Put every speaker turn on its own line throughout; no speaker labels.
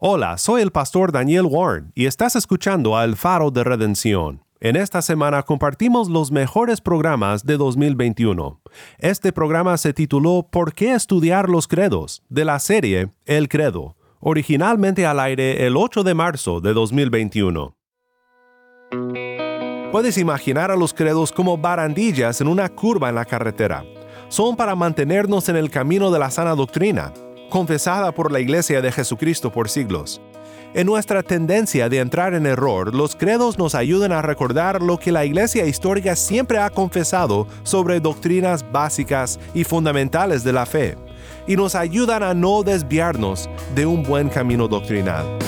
Hola, soy el pastor Daniel Warren y estás escuchando a El Faro de Redención. En esta semana compartimos los mejores programas de 2021. Este programa se tituló ¿Por qué estudiar los credos? de la serie El Credo, originalmente al aire el 8 de marzo de 2021. Puedes imaginar a los credos como barandillas en una curva en la carretera. Son para mantenernos en el camino de la sana doctrina confesada por la Iglesia de Jesucristo por siglos. En nuestra tendencia de entrar en error, los credos nos ayudan a recordar lo que la Iglesia histórica siempre ha confesado sobre doctrinas básicas y fundamentales de la fe, y nos ayudan a no desviarnos de un buen camino doctrinal.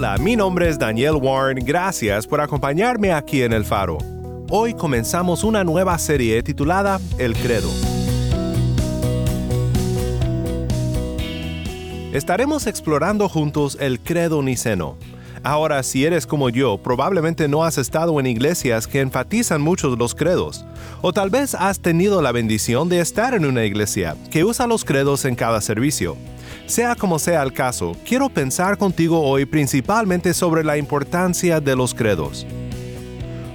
Hola, mi nombre es Daniel Warren, gracias por acompañarme aquí en El Faro. Hoy comenzamos una nueva serie titulada El Credo. Estaremos explorando juntos el credo niceno. Ahora, si eres como yo, probablemente no has estado en iglesias que enfatizan muchos los credos, o tal vez has tenido la bendición de estar en una iglesia que usa los credos en cada servicio. Sea como sea el caso, quiero pensar contigo hoy principalmente sobre la importancia de los credos.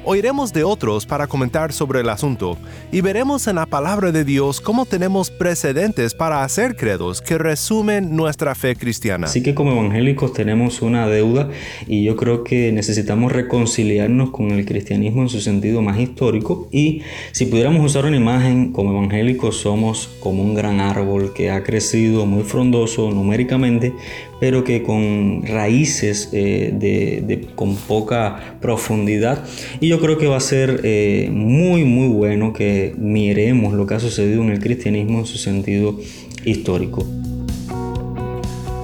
Oiremos de otros para comentar sobre el asunto y veremos en la palabra de Dios cómo tenemos precedentes para hacer credos que resumen nuestra fe cristiana.
Así que como evangélicos tenemos una deuda y yo creo que necesitamos reconciliarnos con el cristianismo en su sentido más histórico y si pudiéramos usar una imagen, como evangélicos somos como un gran árbol que ha crecido muy frondoso numéricamente, pero que con raíces eh, de, con poca profundidad. Y yo creo que va a ser eh, muy, muy bueno que miremos lo que ha sucedido en el cristianismo en su sentido histórico.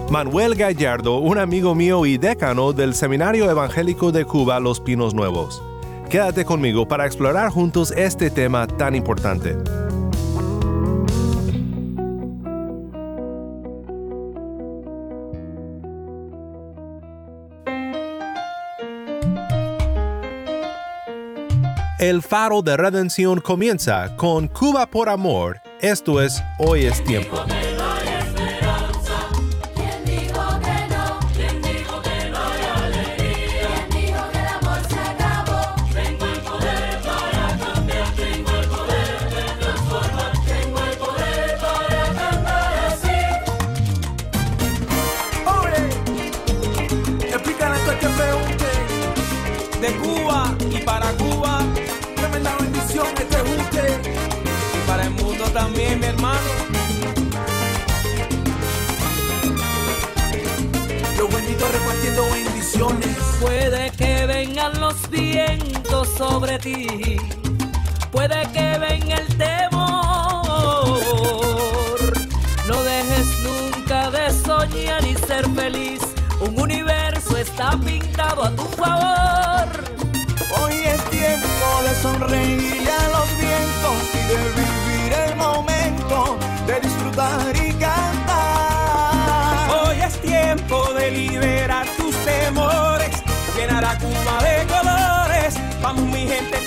Manuel Gallardo, un amigo mío y decano del Seminario Evangélico de Cuba Los Pinos Nuevos. Quédate conmigo para explorar juntos este tema tan importante. El faro de redención comienza con Cuba por amor. Esto es Hoy es tiempo.
Repartiendo bendiciones.
Puede que vengan los vientos sobre ti. Puede que venga el temor. No dejes nunca de soñar y ser feliz. Un universo está pintado a tu favor.
Hoy es tiempo de sonreírle a los vientos y de vivir el momento, de disfrutar y cantar.
Hoy es tiempo de liberar Vamos mi gente,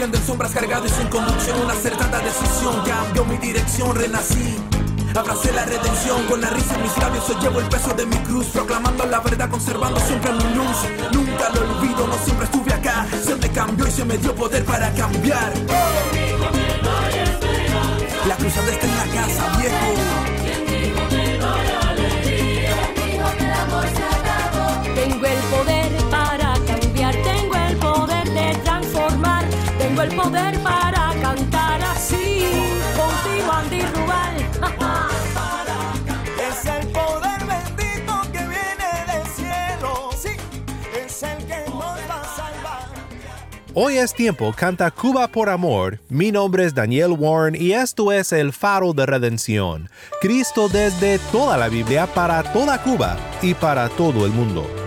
viviendo en sombras cargado y sin conducción. Una acertada decisión cambió mi dirección, renací. Abracé la redención con la risa en mis labios. Hoy llevo el peso de mi cruz, proclamando la verdad, conservando siempre mi luz. Nunca lo olvido, no siempre estuve acá. Se me cambió y se me dio poder para cambiar. La cruzada está en la casa, viejo.
El poder para cantar así, contigo Andy Rubal.
Es el poder bendito que viene del cielo. Sí, es el que nos va a salvar.
Hoy es tiempo, canta Cuba por amor. Mi nombre es Daniel Warren y esto es el faro de redención. Cristo desde toda la Biblia para toda Cuba y para todo el mundo.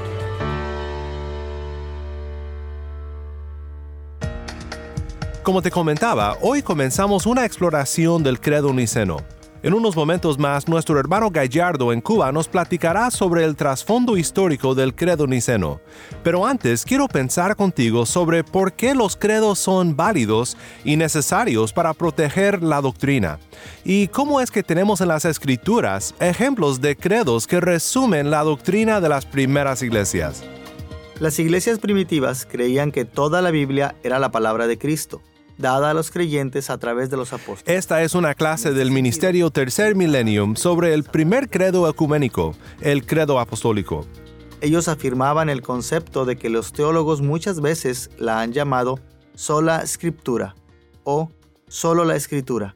Como te comentaba, hoy comenzamos una exploración del credo niceno. En unos momentos más, nuestro hermano Gallardo en Cuba nos platicará sobre el trasfondo histórico del credo niceno. Pero antes quiero pensar contigo sobre por qué los credos son válidos y necesarios para proteger la doctrina. Y cómo es que tenemos en las escrituras ejemplos de credos que resumen la doctrina de las primeras iglesias.
Las iglesias primitivas creían que toda la Biblia era la palabra de Cristo dada a los creyentes a través de los apóstoles.
Esta es una clase del Ministerio Tercer Millennium sobre el primer credo ecuménico, el credo apostólico.
Ellos afirmaban el concepto de que los teólogos muchas veces la han llamado sola scriptura o solo la escritura.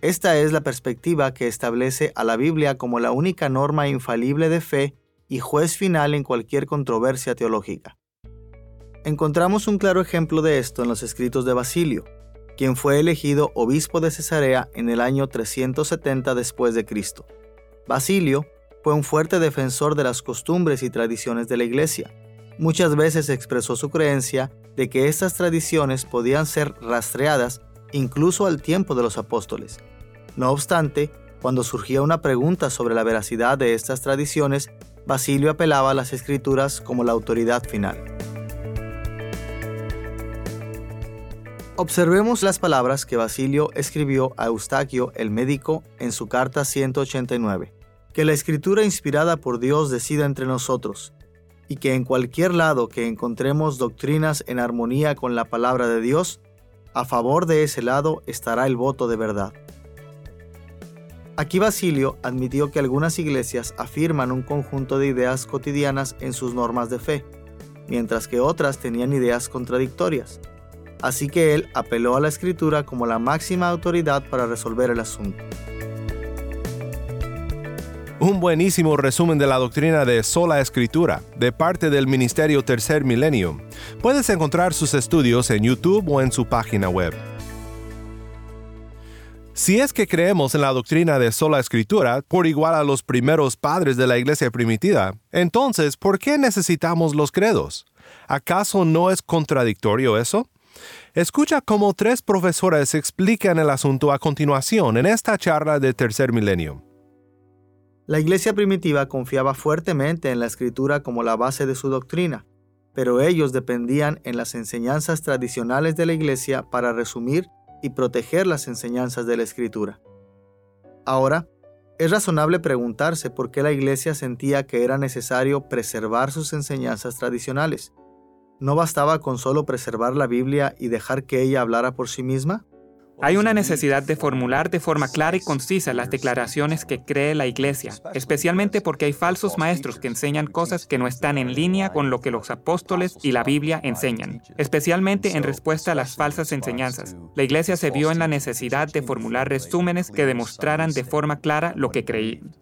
Esta es la perspectiva que establece a la Biblia como la única norma infalible de fe y juez final en cualquier controversia teológica. Encontramos un claro ejemplo de esto en los escritos de Basilio, quien fue elegido obispo de Cesarea en el año 370 después de Cristo. Basilio fue un fuerte defensor de las costumbres y tradiciones de la iglesia. Muchas veces expresó su creencia de que estas tradiciones podían ser rastreadas incluso al tiempo de los apóstoles. No obstante, cuando surgía una pregunta sobre la veracidad de estas tradiciones, Basilio apelaba a las escrituras como la autoridad final. Observemos las palabras que Basilio escribió a Eustaquio el médico en su carta 189. Que la escritura inspirada por Dios decida entre nosotros, y que en cualquier lado que encontremos doctrinas en armonía con la palabra de Dios, a favor de ese lado estará el voto de verdad. Aquí Basilio admitió que algunas iglesias afirman un conjunto de ideas cotidianas en sus normas de fe, mientras que otras tenían ideas contradictorias así que él apeló a la escritura como la máxima autoridad para resolver el asunto.
Un buenísimo resumen de la doctrina de sola escritura, de parte del Ministerio Tercer Milenio. Puedes encontrar sus estudios en YouTube o en su página web. Si es que creemos en la doctrina de sola escritura, por igual a los primeros padres de la iglesia primitiva, entonces, ¿por qué necesitamos los credos? ¿Acaso no es contradictorio eso? Escucha cómo tres profesores explican el asunto a continuación en esta charla de Tercer Milenio.
La iglesia primitiva confiaba fuertemente en la escritura como la base de su doctrina, pero ellos dependían en las enseñanzas tradicionales de la iglesia para resumir y proteger las enseñanzas de la escritura. Ahora, es razonable preguntarse por qué la iglesia sentía que era necesario preservar sus enseñanzas tradicionales. ¿No bastaba con solo preservar la Biblia y dejar que ella hablara por sí misma?
Hay una necesidad de formular de forma clara y concisa las declaraciones que cree la Iglesia, especialmente porque hay falsos maestros que enseñan cosas que no están en línea con lo que los apóstoles y la Biblia enseñan, especialmente en respuesta a las falsas enseñanzas. La Iglesia se vio en la necesidad de formular resúmenes que demostraran de forma clara lo que creían.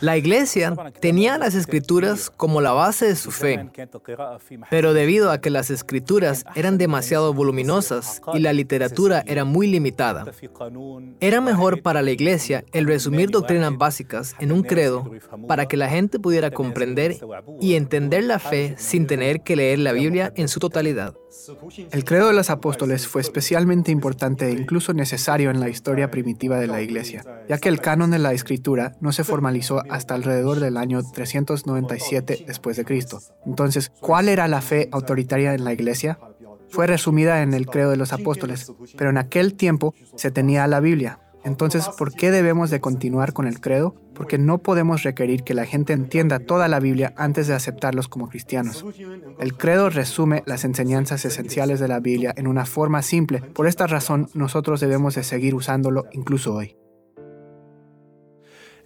La iglesia tenía las escrituras como la base de su fe, pero debido a que las escrituras eran demasiado voluminosas y la literatura era muy limitada, era mejor para la iglesia el resumir doctrinas básicas en un credo para que la gente pudiera comprender y entender la fe sin tener que leer la Biblia en su totalidad.
El credo de los apóstoles fue especialmente importante e incluso necesario en la historia primitiva de la Iglesia, ya que el canon de la Escritura no se formalizó hasta alrededor del año 397 después de Cristo. Entonces, ¿cuál era la fe autoritaria en la Iglesia? Fue resumida en el credo de los apóstoles, pero en aquel tiempo se tenía la Biblia, entonces, ¿por qué debemos de continuar con el credo? Porque no podemos requerir que la gente entienda toda la Biblia antes de aceptarlos como cristianos. El credo resume las enseñanzas esenciales de la Biblia en una forma simple. Por esta razón, nosotros debemos de seguir usándolo incluso hoy.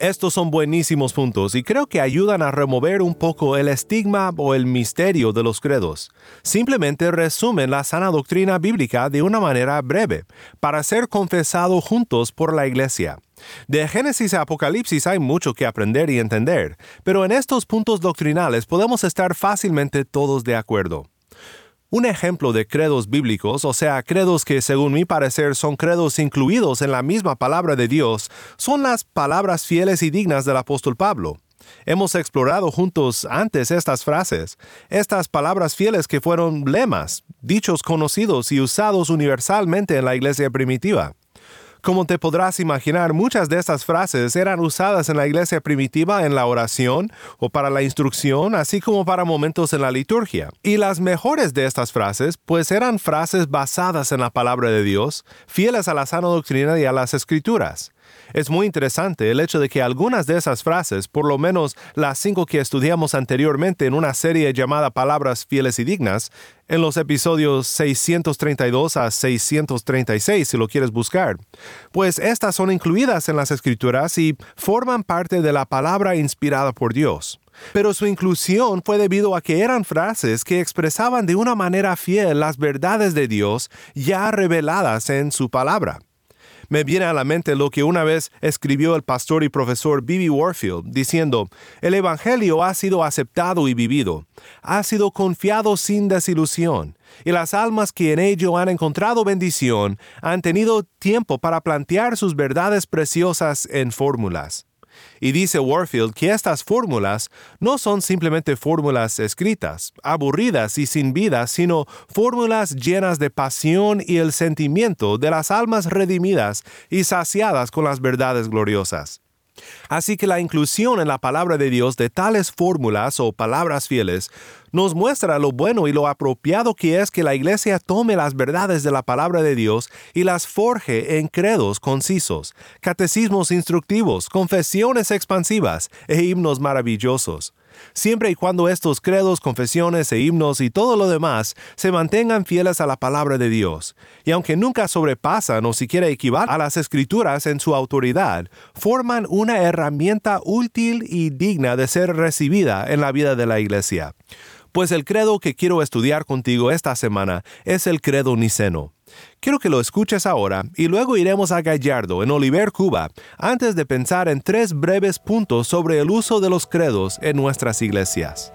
Estos son buenísimos puntos y creo que ayudan a remover un poco el estigma o el misterio de los credos. Simplemente resumen la sana doctrina bíblica de una manera breve, para ser confesado juntos por la iglesia. De Génesis a Apocalipsis hay mucho que aprender y entender, pero en estos puntos doctrinales podemos estar fácilmente todos de acuerdo. Un ejemplo de credos bíblicos, o sea, credos que según mi parecer son credos incluidos en la misma palabra de Dios, son las palabras fieles y dignas del apóstol Pablo. Hemos explorado juntos antes estas frases, estas palabras fieles que fueron lemas, dichos conocidos y usados universalmente en la iglesia primitiva. Como te podrás imaginar, muchas de estas frases eran usadas en la iglesia primitiva en la oración o para la instrucción, así como para momentos en la liturgia. Y las mejores de estas frases, pues eran frases basadas en la palabra de Dios, fieles a la sana doctrina y a las escrituras. Es muy interesante el hecho de que algunas de esas frases, por lo menos las cinco que estudiamos anteriormente en una serie llamada Palabras Fieles y Dignas, en los episodios 632 a 636 si lo quieres buscar, pues estas son incluidas en las escrituras y forman parte de la palabra inspirada por Dios. Pero su inclusión fue debido a que eran frases que expresaban de una manera fiel las verdades de Dios ya reveladas en su palabra me viene a la mente lo que una vez escribió el pastor y profesor Bibi Warfield, diciendo, el Evangelio ha sido aceptado y vivido, ha sido confiado sin desilusión, y las almas que en ello han encontrado bendición han tenido tiempo para plantear sus verdades preciosas en fórmulas. Y dice Warfield que estas fórmulas no son simplemente fórmulas escritas, aburridas y sin vida, sino fórmulas llenas de pasión y el sentimiento de las almas redimidas y saciadas con las verdades gloriosas. Así que la inclusión en la palabra de Dios de tales fórmulas o palabras fieles nos muestra lo bueno y lo apropiado que es que la iglesia tome las verdades de la palabra de Dios y las forje en credos concisos, catecismos instructivos, confesiones expansivas e himnos maravillosos siempre y cuando estos credos, confesiones e himnos y todo lo demás se mantengan fieles a la palabra de Dios, y aunque nunca sobrepasan o siquiera equivalen a las escrituras en su autoridad, forman una herramienta útil y digna de ser recibida en la vida de la iglesia. Pues el credo que quiero estudiar contigo esta semana es el credo niceno. Quiero que lo escuches ahora y luego iremos a Gallardo, en Oliver, Cuba, antes de pensar en tres breves puntos sobre el uso de los credos en nuestras iglesias.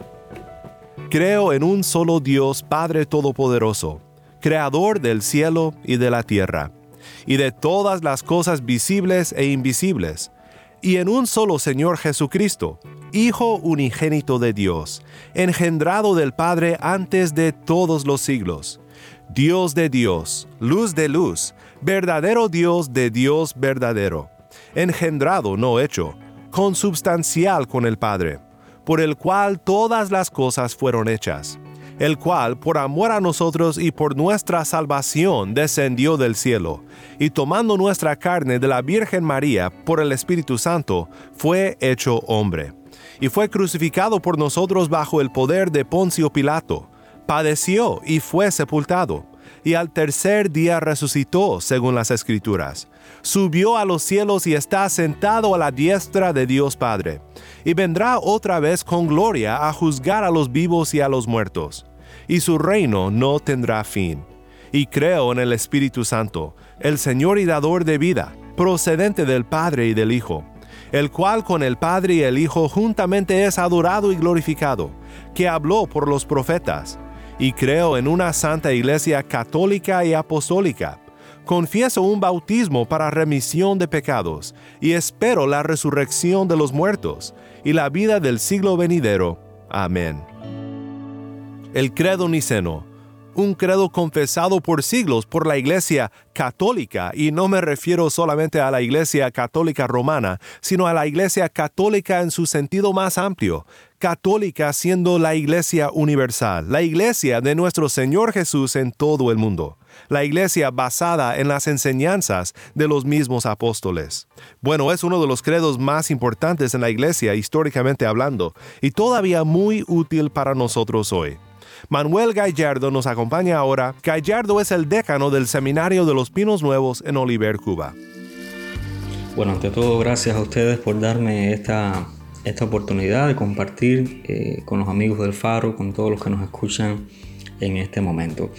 Creo en un solo Dios Padre Todopoderoso, Creador del cielo y de la tierra, y de todas las cosas visibles e invisibles, y en un solo Señor Jesucristo, Hijo unigénito de Dios, engendrado del Padre antes de todos los siglos, Dios de Dios, luz de luz, verdadero Dios de Dios verdadero, engendrado, no hecho, consubstancial con el Padre, por el cual todas las cosas fueron hechas, el cual por amor a nosotros y por nuestra salvación descendió del cielo, y tomando nuestra carne de la Virgen María por el Espíritu Santo, fue hecho hombre y fue crucificado por nosotros bajo el poder de Poncio Pilato. Padeció y fue sepultado, y al tercer día resucitó, según las Escrituras. Subió a los cielos y está sentado a la diestra de Dios Padre, y vendrá otra vez con gloria a juzgar a los vivos y a los muertos, y su reino no tendrá fin. Y creo en el Espíritu Santo, el Señor y dador de vida, procedente del Padre y del Hijo el cual con el Padre y el Hijo juntamente es adorado y glorificado, que habló por los profetas. Y creo en una santa iglesia católica y apostólica. Confieso un bautismo para remisión de pecados, y espero la resurrección de los muertos, y la vida del siglo venidero. Amén. El credo niceno un credo confesado por siglos por la Iglesia católica, y no me refiero solamente a la Iglesia católica romana, sino a la Iglesia católica en su sentido más amplio, católica siendo la Iglesia universal, la Iglesia de nuestro Señor Jesús en todo el mundo, la Iglesia basada en las enseñanzas de los mismos apóstoles. Bueno, es uno de los credos más importantes en la Iglesia históricamente hablando, y todavía muy útil para nosotros hoy. Manuel Gallardo nos acompaña ahora. Gallardo es el decano del Seminario de los Pinos Nuevos en Oliver, Cuba.
Bueno, ante todo, gracias a ustedes por darme esta, esta oportunidad de compartir eh, con los amigos del Faro, con todos los que nos escuchan en este momento.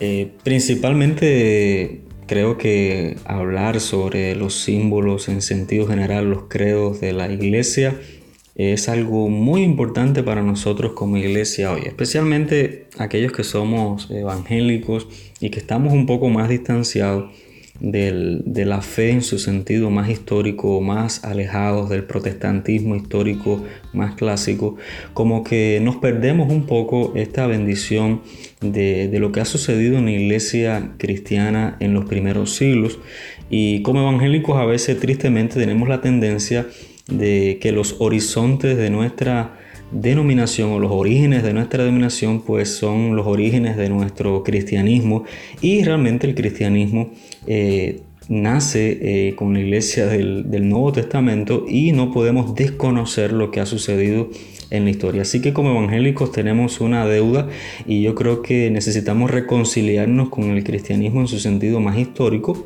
Eh, principalmente creo que hablar sobre los símbolos en sentido general, los credos de la iglesia, es algo muy importante para nosotros como iglesia hoy, especialmente aquellos que somos evangélicos y que estamos un poco más distanciados de la fe en su sentido más histórico, más alejados del protestantismo histórico más clásico, como que nos perdemos un poco esta bendición de, de lo que ha sucedido en la iglesia cristiana en los primeros siglos. Y como evangélicos a veces tristemente tenemos la tendencia de que los horizontes de nuestra denominación o los orígenes de nuestra denominación pues son los orígenes de nuestro cristianismo y realmente el cristianismo eh, nace eh, con la iglesia del, del, Nuevo Testamento y no podemos desconocer lo que ha sucedido en la historia. Así que como evangélicos tenemos una deuda y yo creo que necesitamos reconciliarnos con el cristianismo en su sentido más histórico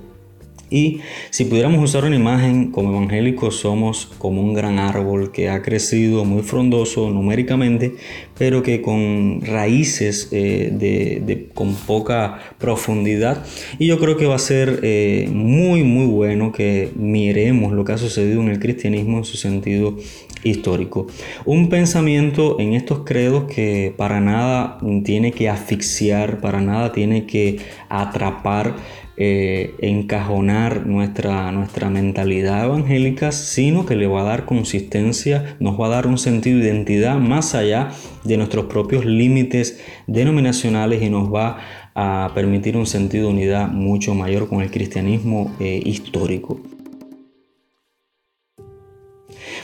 y si pudiéramos usar una imagen, como evangélicos somos como un gran árbol que ha crecido muy frondoso numéricamente, pero que con raíces eh, con poca profundidad. Y yo creo que va a ser eh, muy, muy bueno que miremos lo que ha sucedido en el cristianismo en su sentido histórico. Un pensamiento en estos credos que para nada tiene que asfixiar, para nada tiene que atrapar eh, encajonar nuestra, nuestra mentalidad evangélica, sino que le va a dar consistencia, nos va a dar un sentido de identidad más allá de nuestros propios límites denominacionales y nos va a permitir un sentido de unidad mucho mayor con el cristianismo eh, histórico.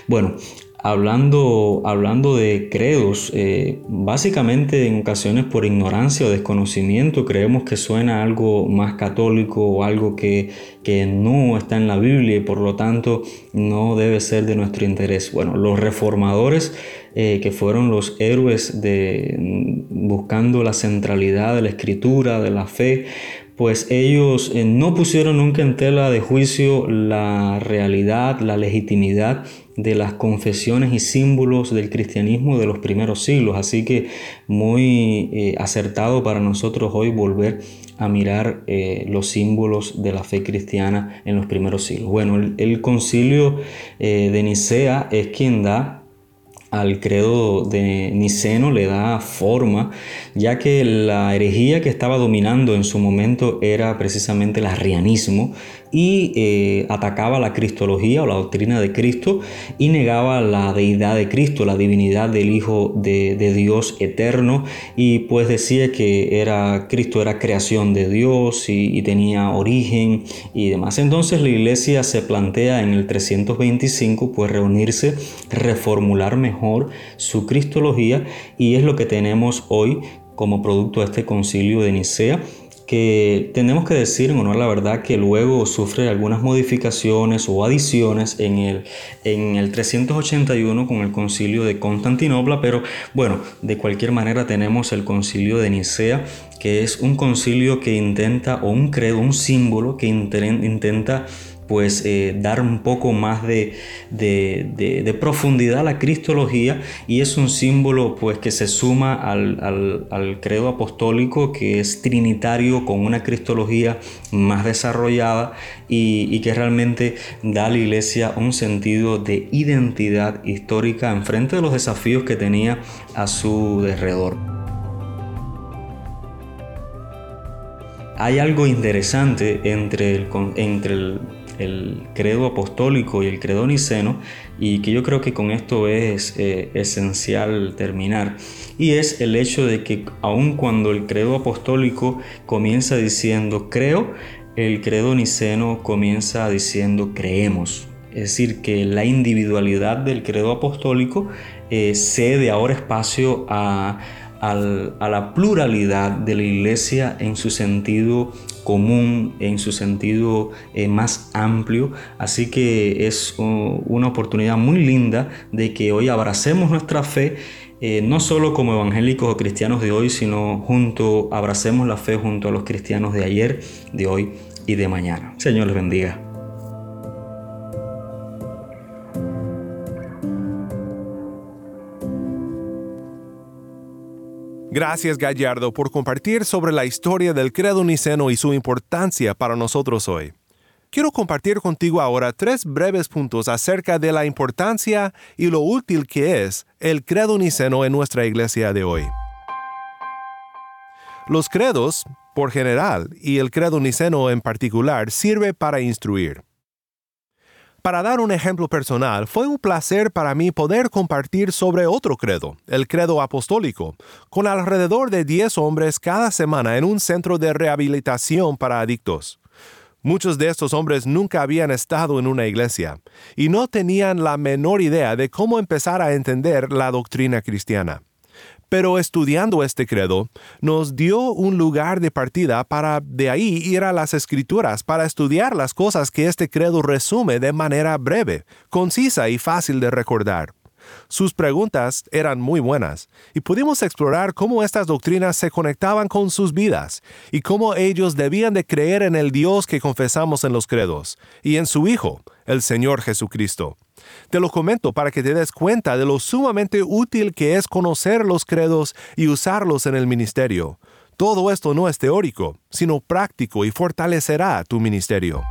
Bueno, Hablando, hablando de credos, eh, básicamente en ocasiones por ignorancia o desconocimiento creemos que suena algo más católico o algo que, que no está en la Biblia y por lo tanto no debe ser de nuestro interés. Bueno, los reformadores eh, que fueron los héroes de mm, buscando la centralidad de la escritura, de la fe, pues ellos eh, no pusieron nunca en tela de juicio la realidad, la legitimidad de las confesiones y símbolos del cristianismo de los primeros siglos. Así que muy eh, acertado para nosotros hoy volver a mirar eh, los símbolos de la fe cristiana en los primeros siglos. Bueno, el, concilio de Nicea es quien da al credo de Niceno le da forma, ya que la herejía que estaba dominando en su momento era precisamente el arrianismo, y eh, atacaba la cristología o la doctrina de Cristo y negaba la deidad de Cristo, la divinidad del Hijo de, Dios eterno. Y pues decía que era, Cristo era creación de Dios y, y, tenía origen y demás. Entonces la iglesia se plantea en el 325 pues reunirse, reformular mejor su cristología. Y es lo que tenemos hoy como producto de este concilio de Nicea que tenemos que decir en honor a la verdad que luego sufre algunas modificaciones o adiciones en el, en el 381 con el concilio de Constantinopla, pero bueno, de cualquier manera tenemos el concilio de Nicea, que es un concilio que intenta, o un credo, un símbolo que intenta pues eh, dar un poco más de, profundidad a la cristología y es un símbolo pues que se suma al, credo apostólico que es trinitario con una cristología más desarrollada y, que realmente da a la iglesia un sentido de identidad histórica en frente de los desafíos que tenía a su derredor. Hay algo interesante entre el, entre el el credo apostólico y el credo niceno y que yo creo que con esto es eh, esencial terminar y es el hecho de que aun cuando el credo apostólico comienza diciendo creo, el credo niceno comienza diciendo creemos. Es decir, que la individualidad del credo apostólico eh, cede ahora espacio a, la pluralidad de la iglesia en su sentido común, en su sentido eh, más amplio. Así que es una oportunidad muy linda de que hoy abracemos nuestra fe eh, no solo como evangélicos o cristianos de hoy, sino junto, abracemos la fe junto a los cristianos de ayer, de hoy y de mañana. Señor les bendiga.
Gracias Gallardo por compartir sobre la historia del credo niceno y su importancia para nosotros hoy. Quiero compartir contigo ahora tres breves puntos acerca de la importancia y lo útil que es el credo niceno en nuestra iglesia de hoy. Los credos, por general, y el credo niceno en particular, sirve para instruir. Para dar un ejemplo personal, fue un placer para mí poder compartir sobre otro credo, el credo apostólico, con alrededor de 10 hombres cada semana en un centro de rehabilitación para adictos. Muchos de estos hombres nunca habían estado en una iglesia y no tenían la menor idea de cómo empezar a entender la doctrina cristiana. Pero estudiando este credo, nos dio un lugar de partida para de ahí ir a las escrituras, para estudiar las cosas que este credo resume de manera breve, concisa y fácil de recordar. Sus preguntas eran muy buenas y pudimos explorar cómo estas doctrinas se conectaban con sus vidas y cómo ellos debían de creer en el Dios que confesamos en los credos y en su Hijo, el Señor Jesucristo. Te lo comento para que te des cuenta de lo sumamente útil que es conocer los credos y usarlos en el ministerio. Todo esto no es teórico, sino práctico y fortalecerá tu ministerio.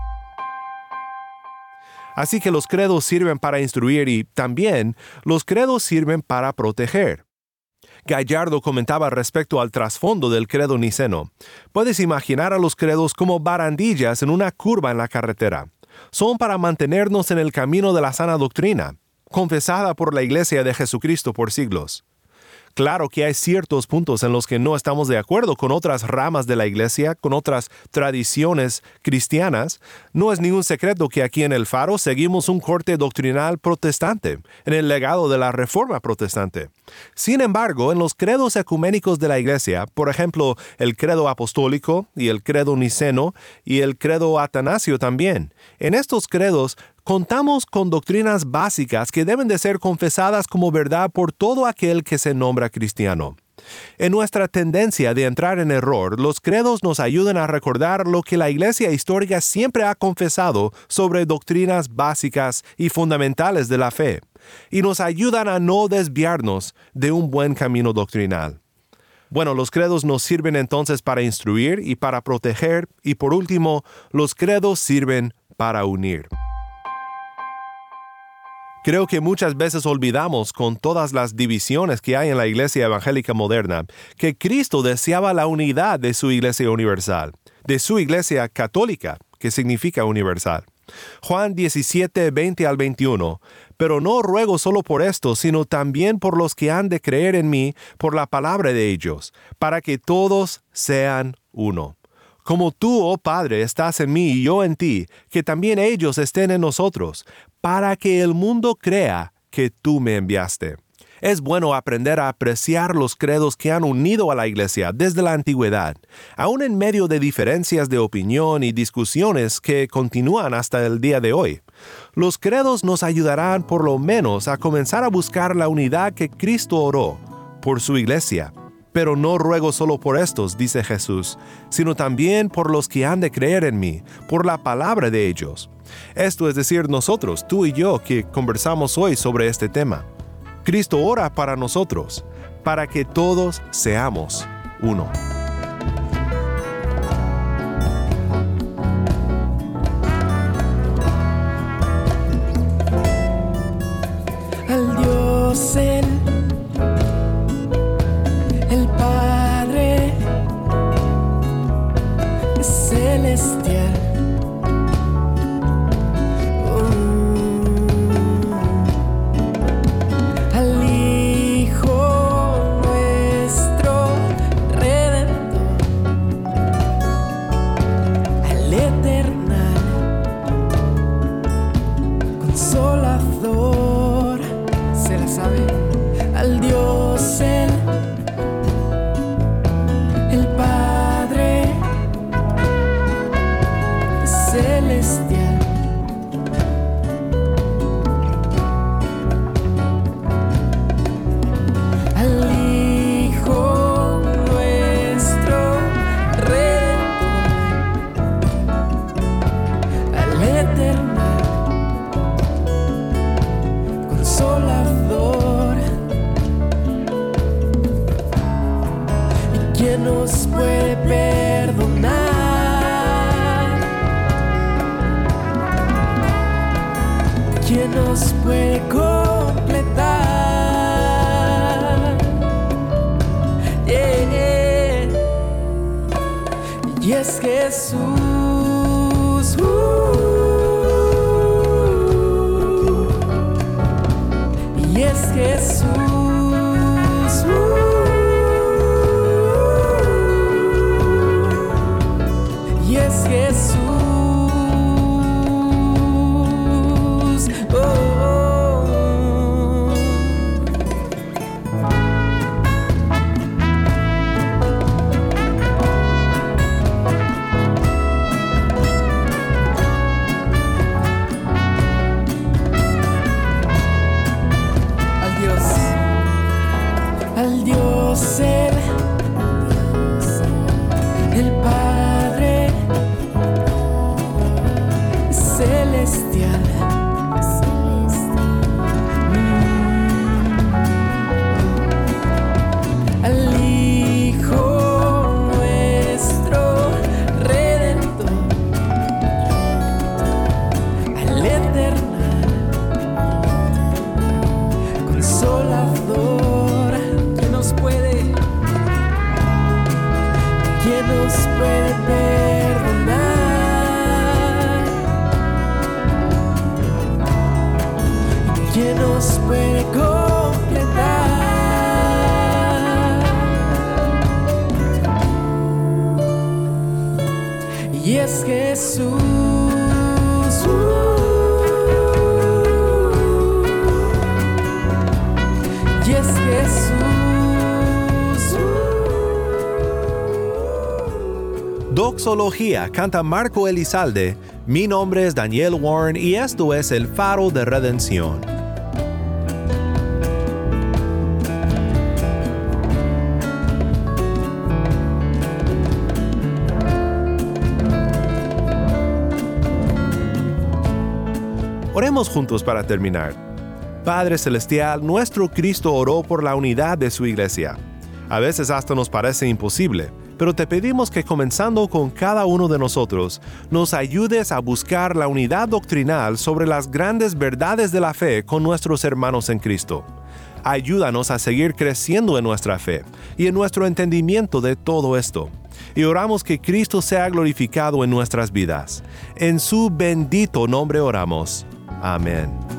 Así que los credos sirven para instruir y también los credos sirven para proteger. Gallardo comentaba respecto al trasfondo del credo niceno. Puedes imaginar a los credos como barandillas en una curva en la carretera son para mantenernos en el camino de la sana doctrina, confesada por la Iglesia de Jesucristo por siglos. Claro que hay ciertos puntos en los que no estamos de acuerdo con otras ramas de la Iglesia, con otras tradiciones cristianas. No es ningún secreto que aquí en el Faro seguimos un corte doctrinal protestante, en el legado de la Reforma protestante. Sin embargo, en los credos ecuménicos de la Iglesia, por ejemplo, el credo apostólico y el credo niceno y el credo atanasio también, en estos credos contamos con doctrinas básicas que deben de ser confesadas como verdad por todo aquel que se nombra cristiano. En nuestra tendencia de entrar en error, los credos nos ayudan a recordar lo que la Iglesia histórica siempre ha confesado sobre doctrinas básicas y fundamentales de la fe, y nos ayudan a no desviarnos de un buen camino doctrinal. Bueno, los credos nos sirven entonces para instruir y para proteger, y por último, los credos sirven para unir. Creo que muchas veces olvidamos con todas las divisiones que hay en la iglesia evangélica moderna que Cristo deseaba la unidad de su iglesia universal, de su iglesia católica, que significa universal. Juan 17, 20 al 21. Pero no ruego solo por esto, sino también por los que han de creer en mí por la palabra de ellos, para que todos sean uno como tú, oh Padre, estás en mí y yo en ti, que también ellos estén en nosotros, para que el mundo crea que tú me enviaste. Es bueno aprender a apreciar los credos que han unido a la Iglesia desde la antigüedad, aun en medio de diferencias de opinión y discusiones que continúan hasta el día de hoy. Los credos nos ayudarán por lo menos a comenzar a buscar la unidad que Cristo oró por su Iglesia pero no ruego solo por estos, dice Jesús, sino también por los que han de creer en mí, por la palabra de ellos. Esto es decir, nosotros, tú y yo, que conversamos hoy sobre este tema. Cristo ora para nosotros, para que todos seamos uno. Canta Marco Elizalde. Mi nombre es Daniel Warren y esto es El Faro de Redención. Oremos juntos para terminar. Padre Celestial, nuestro Cristo oró por la unidad de su iglesia. A veces hasta nos parece imposible, pero te pedimos que comenzando con cada uno de nosotros, nos ayudes a buscar la unidad doctrinal sobre las grandes verdades de la fe con nuestros hermanos en Cristo. Ayúdanos a seguir creciendo en nuestra fe y en nuestro entendimiento de todo esto. Y oramos que Cristo sea glorificado en nuestras vidas. En su bendito nombre oramos. Amén.